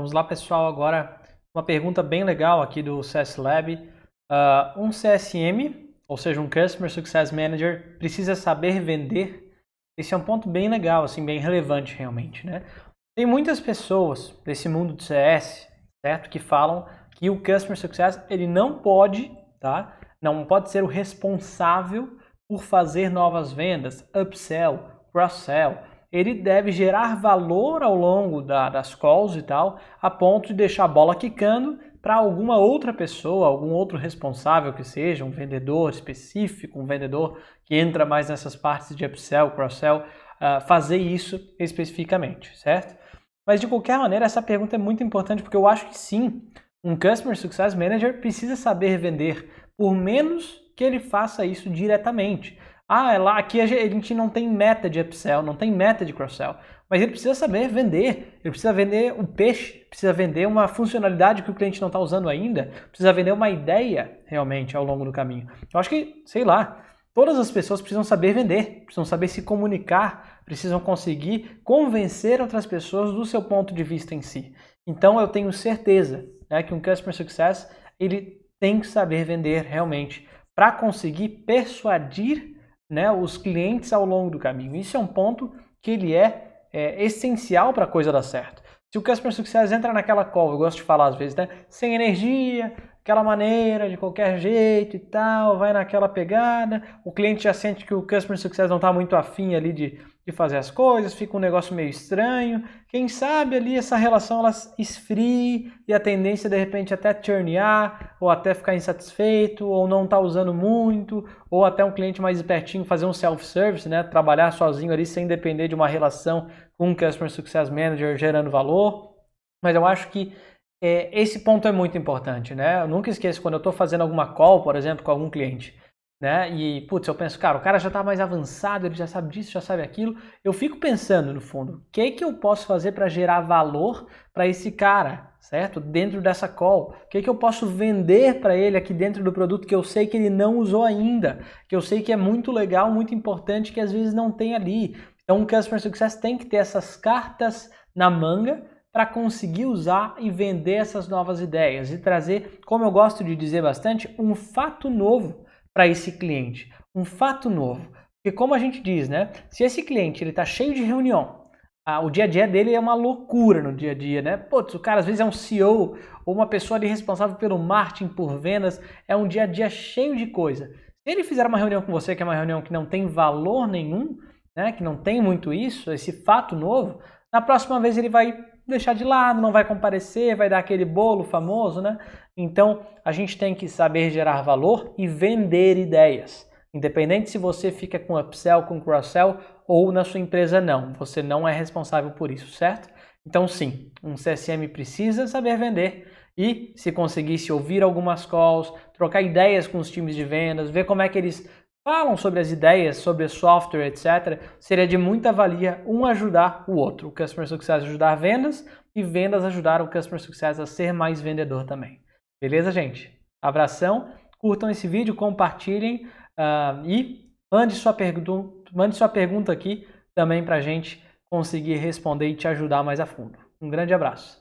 Vamos lá, pessoal, agora uma pergunta bem legal aqui do CS Lab. Uh, um CSM, ou seja, um Customer Success Manager, precisa saber vender? Esse é um ponto bem legal, assim, bem relevante realmente, né? Tem muitas pessoas desse mundo do CS, certo, que falam que o Customer Success ele não pode, tá? Não pode ser o responsável por fazer novas vendas, upsell, cross-sell ele deve gerar valor ao longo da, das calls e tal, a ponto de deixar a bola quicando para alguma outra pessoa, algum outro responsável que seja, um vendedor específico, um vendedor que entra mais nessas partes de upsell, cross-sell, uh, fazer isso especificamente, certo? Mas de qualquer maneira, essa pergunta é muito importante porque eu acho que sim, um Customer Success Manager precisa saber vender, por menos que ele faça isso diretamente. Ah, é lá, aqui a gente não tem meta de upsell, não tem meta de cross-sell. Mas ele precisa saber vender. Ele precisa vender o peixe, precisa vender uma funcionalidade que o cliente não está usando ainda, precisa vender uma ideia realmente ao longo do caminho. Eu acho que, sei lá, todas as pessoas precisam saber vender, precisam saber se comunicar, precisam conseguir convencer outras pessoas do seu ponto de vista em si. Então eu tenho certeza né, que um Customer Success ele tem que saber vender realmente para conseguir persuadir né, os clientes ao longo do caminho. Isso é um ponto que ele é, é essencial para a coisa dar certo. Se o Customer Success entra naquela call, eu gosto de falar às vezes, né, sem energia, aquela maneira, de qualquer jeito e tal, vai naquela pegada, o cliente já sente que o Customer Success não está muito afim ali de de fazer as coisas, fica um negócio meio estranho. Quem sabe ali essa relação ela esfrie e a tendência de repente até turnear, ou até ficar insatisfeito, ou não tá usando muito, ou até um cliente mais espertinho fazer um self-service, né? trabalhar sozinho ali sem depender de uma relação com um Customer Success Manager gerando valor. Mas eu acho que esse ponto é muito importante, né? Eu nunca esqueço quando eu estou fazendo alguma call, por exemplo, com algum cliente né? E, putz, eu penso, cara, o cara já está mais avançado, ele já sabe disso, já sabe aquilo. Eu fico pensando, no fundo, o que, que eu posso fazer para gerar valor para esse cara, certo? Dentro dessa call. O que, que eu posso vender para ele aqui dentro do produto que eu sei que ele não usou ainda, que eu sei que é muito legal, muito importante, que às vezes não tem ali. Então, um Customer Success tem que ter essas cartas na manga para conseguir usar e vender essas novas ideias e trazer, como eu gosto de dizer bastante, um fato novo para esse cliente, um fato novo. Porque como a gente diz, né? Se esse cliente ele está cheio de reunião, ah, o dia a dia dele é uma loucura no dia a dia, né? Putz, o cara às vezes é um CEO ou uma pessoa ali responsável pelo marketing, por vendas, é um dia a dia cheio de coisa. Se ele fizer uma reunião com você, que é uma reunião que não tem valor nenhum, né? Que não tem muito isso, esse fato novo, na próxima vez ele vai deixar de lado, não vai comparecer, vai dar aquele bolo famoso, né? Então, a gente tem que saber gerar valor e vender ideias. Independente se você fica com upsell, com cross-sell ou na sua empresa não, você não é responsável por isso, certo? Então, sim, um CSM precisa saber vender e, se conseguisse ouvir algumas calls, trocar ideias com os times de vendas, ver como é que eles falam sobre as ideias, sobre software, etc., seria de muita valia um ajudar o outro. O Customer Success ajudar vendas e vendas ajudar o Customer Success a ser mais vendedor também. Beleza, gente? Abração, curtam esse vídeo, compartilhem uh, e mande sua, mande sua pergunta aqui também para a gente conseguir responder e te ajudar mais a fundo. Um grande abraço.